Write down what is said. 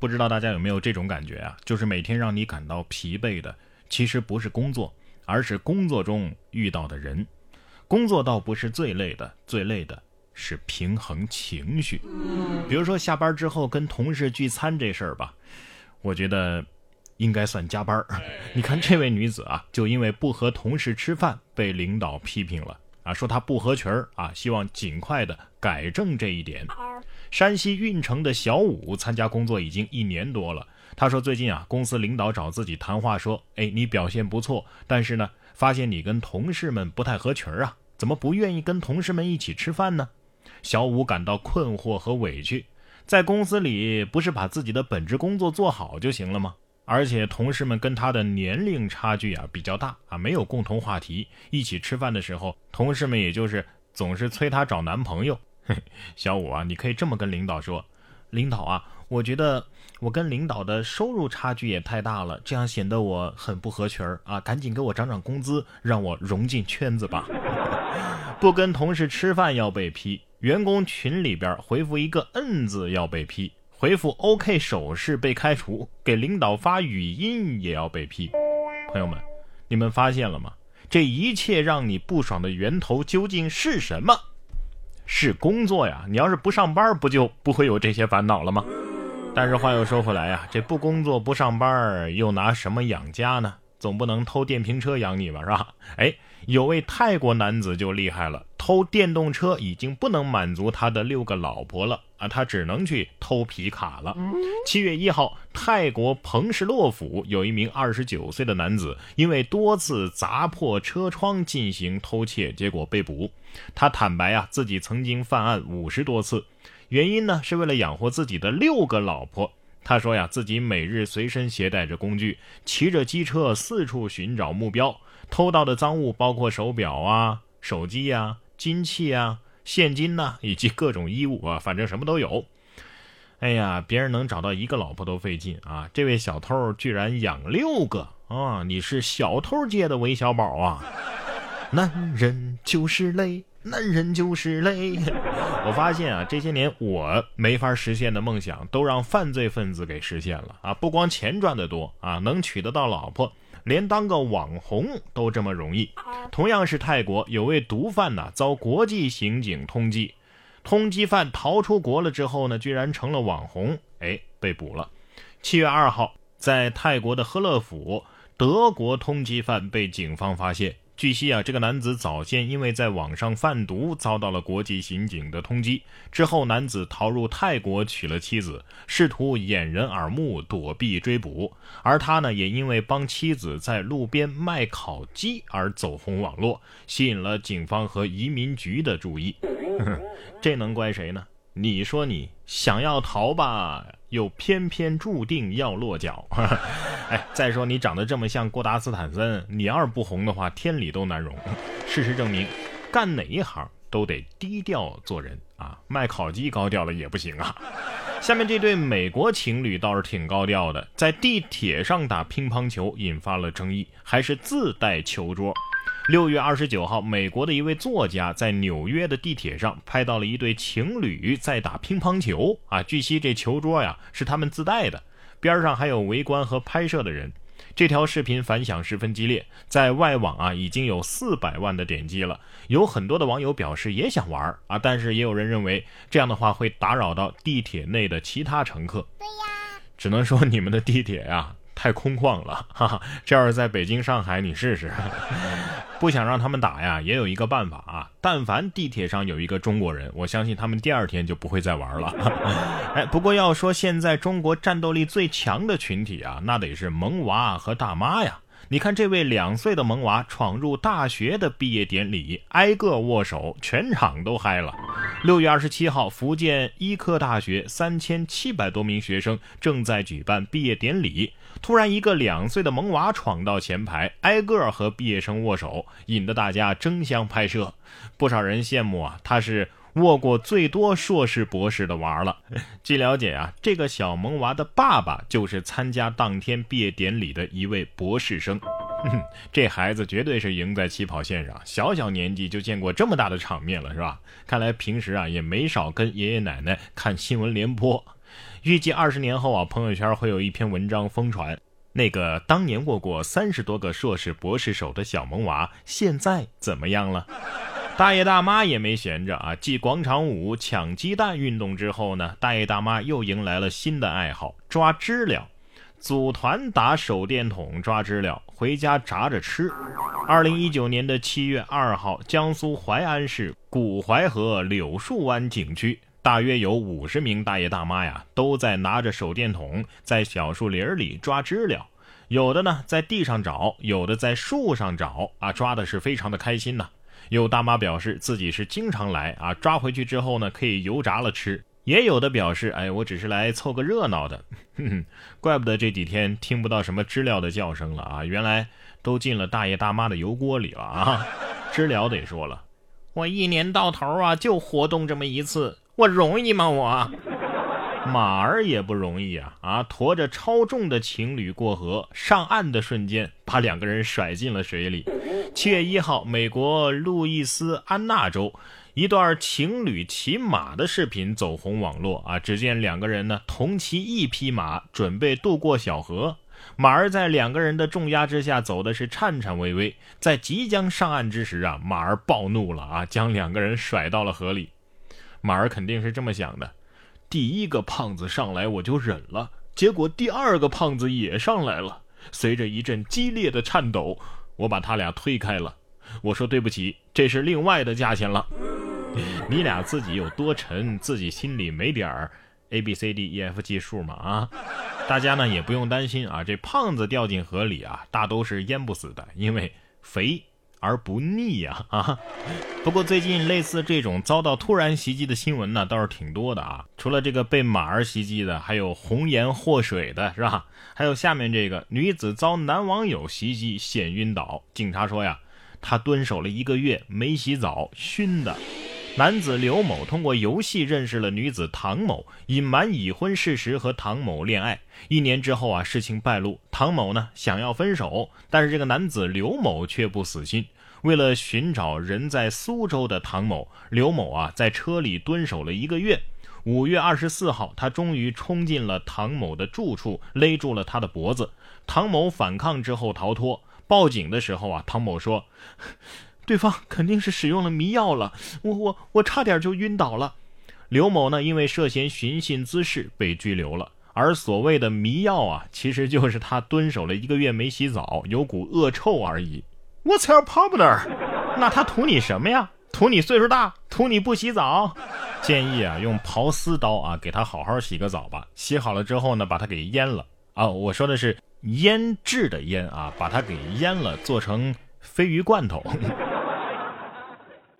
不知道大家有没有这种感觉啊？就是每天让你感到疲惫的，其实不是工作，而是工作中遇到的人。工作倒不是最累的，最累的是平衡情绪。比如说下班之后跟同事聚餐这事儿吧，我觉得应该算加班。你看这位女子啊，就因为不和同事吃饭被领导批评了啊，说她不合群儿啊，希望尽快的改正这一点。山西运城的小武参加工作已经一年多了，他说最近啊，公司领导找自己谈话说，哎，你表现不错，但是呢。发现你跟同事们不太合群啊？怎么不愿意跟同事们一起吃饭呢？小五感到困惑和委屈。在公司里，不是把自己的本职工作做好就行了吗？而且同事们跟他的年龄差距啊比较大啊，没有共同话题。一起吃饭的时候，同事们也就是总是催他找男朋友。小五啊，你可以这么跟领导说：“领导啊。”我觉得我跟领导的收入差距也太大了，这样显得我很不合群儿啊！赶紧给我涨涨工资，让我融进圈子吧。不跟同事吃饭要被批，员工群里边回复一个“嗯”字要被批，回复 “OK” 手势被开除，给领导发语音也要被批。朋友们，你们发现了吗？这一切让你不爽的源头究竟是什么？是工作呀！你要是不上班，不就不会有这些烦恼了吗？但是话又说回来呀，这不工作不上班，又拿什么养家呢？总不能偷电瓶车养你吧，是吧？哎，有位泰国男子就厉害了，偷电动车已经不能满足他的六个老婆了啊，他只能去偷皮卡了。七月一号，泰国彭士洛府有一名二十九岁的男子，因为多次砸破车窗进行偷窃，结果被捕。他坦白啊，自己曾经犯案五十多次。原因呢，是为了养活自己的六个老婆。他说呀，自己每日随身携带着工具，骑着机车四处寻找目标。偷到的赃物包括手表啊、手机呀、金器啊、现金呐，以及各种衣物啊，反正什么都有。哎呀，别人能找到一个老婆都费劲啊，这位小偷居然养六个啊！你是小偷界的韦小宝啊！男人就是累。男人就是累。我发现啊，这些年我没法实现的梦想，都让犯罪分子给实现了啊！不光钱赚得多啊，能娶得到老婆，连当个网红都这么容易。同样是泰国，有位毒贩呢，遭国际刑警通缉。通缉犯逃出国了之后呢，居然成了网红，哎，被捕了。七月二号，在泰国的赫勒府，德国通缉犯被警方发现。据悉啊，这个男子早先因为在网上贩毒，遭到了国际刑警的通缉。之后，男子逃入泰国娶了妻子，试图掩人耳目，躲避追捕。而他呢，也因为帮妻子在路边卖烤鸡而走红网络，吸引了警方和移民局的注意。这能怪谁呢？你说你想要逃吧，又偏偏注定要落脚。哎，再说你长得这么像郭达斯坦森，你要是不红的话，天理都难容。事实证明，干哪一行都得低调做人啊！卖烤鸡高调了也不行啊。下面这对美国情侣倒是挺高调的，在地铁上打乒乓球引发了争议，还是自带球桌。六月二十九号，美国的一位作家在纽约的地铁上拍到了一对情侣在打乒乓球啊。据悉，这球桌呀是他们自带的，边上还有围观和拍摄的人。这条视频反响十分激烈，在外网啊已经有四百万的点击了。有很多的网友表示也想玩啊，但是也有人认为这样的话会打扰到地铁内的其他乘客。对呀，只能说你们的地铁呀。太空旷了，哈哈！这要是在北京、上海，你试试。不想让他们打呀，也有一个办法啊。但凡地铁上有一个中国人，我相信他们第二天就不会再玩了。哎，不过要说现在中国战斗力最强的群体啊，那得是萌娃和大妈呀。你看这位两岁的萌娃闯入大学的毕业典礼，挨个握手，全场都嗨了。六月二十七号，福建医科大学三千七百多名学生正在举办毕业典礼，突然一个两岁的萌娃闯到前排，挨个和毕业生握手，引得大家争相拍摄。不少人羡慕啊，他是。握过最多硕士博士的娃了。据了解啊，这个小萌娃的爸爸就是参加当天毕业典礼的一位博士生。这孩子绝对是赢在起跑线上，小小年纪就见过这么大的场面了，是吧？看来平时啊也没少跟爷爷奶奶看新闻联播。预计二十年后啊，朋友圈会有一篇文章疯传，那个当年握过三十多个硕士博士手的小萌娃，现在怎么样了？大爷大妈也没闲着啊，继广场舞、抢鸡蛋运动之后呢，大爷大妈又迎来了新的爱好——抓知了。组团打手电筒抓知了，回家炸着吃。二零一九年的七月二号，江苏淮安市古淮河柳树湾景区，大约有五十名大爷大妈呀，都在拿着手电筒在小树林里抓知了。有的呢在地上找，有的在树上找，啊，抓的是非常的开心呐。有大妈表示自己是经常来啊，抓回去之后呢，可以油炸了吃。也有的表示，哎，我只是来凑个热闹的。哼哼，怪不得这几天听不到什么知了的叫声了啊，原来都进了大爷大妈的油锅里了啊。知了得说了，我一年到头啊就活动这么一次，我容易吗我？马儿也不容易啊啊！驮着超重的情侣过河，上岸的瞬间把两个人甩进了水里。七月一号，美国路易斯安那州一段情侣骑马的视频走红网络啊！只见两个人呢同骑一匹马，准备渡过小河。马儿在两个人的重压之下走的是颤颤巍巍，在即将上岸之时啊，马儿暴怒了啊，将两个人甩到了河里。马儿肯定是这么想的。第一个胖子上来我就忍了，结果第二个胖子也上来了。随着一阵激烈的颤抖，我把他俩推开了。我说：“对不起，这是另外的价钱了。你俩自己有多沉，自己心里没点儿 a b c d e f g 数吗？啊，大家呢也不用担心啊，这胖子掉进河里啊，大都是淹不死的，因为肥。”而不腻呀啊！不过最近类似这种遭到突然袭击的新闻呢，倒是挺多的啊。除了这个被马儿袭击的，还有红颜祸水的，是吧？还有下面这个女子遭男网友袭击险晕倒，警察说呀，她蹲守了一个月没洗澡，熏的。男子刘某通过游戏认识了女子唐某，隐瞒已婚事实和唐某恋爱。一年之后啊，事情败露，唐某呢想要分手，但是这个男子刘某却不死心。为了寻找人在苏州的唐某，刘某啊在车里蹲守了一个月。五月二十四号，他终于冲进了唐某的住处，勒住了他的脖子。唐某反抗之后逃脱，报警的时候啊，唐某说。对方肯定是使用了迷药了，我我我差点就晕倒了。刘某呢，因为涉嫌寻衅滋事被拘留了。而所谓的迷药啊，其实就是他蹲守了一个月没洗澡，有股恶臭而已。What's your problem？那他图你什么呀？图你岁数大，图你不洗澡？建议啊，用刨丝刀啊，给他好好洗个澡吧。洗好了之后呢，把它给腌了啊。我说的是腌制的腌啊，把它给腌了，做成鲱鱼罐头。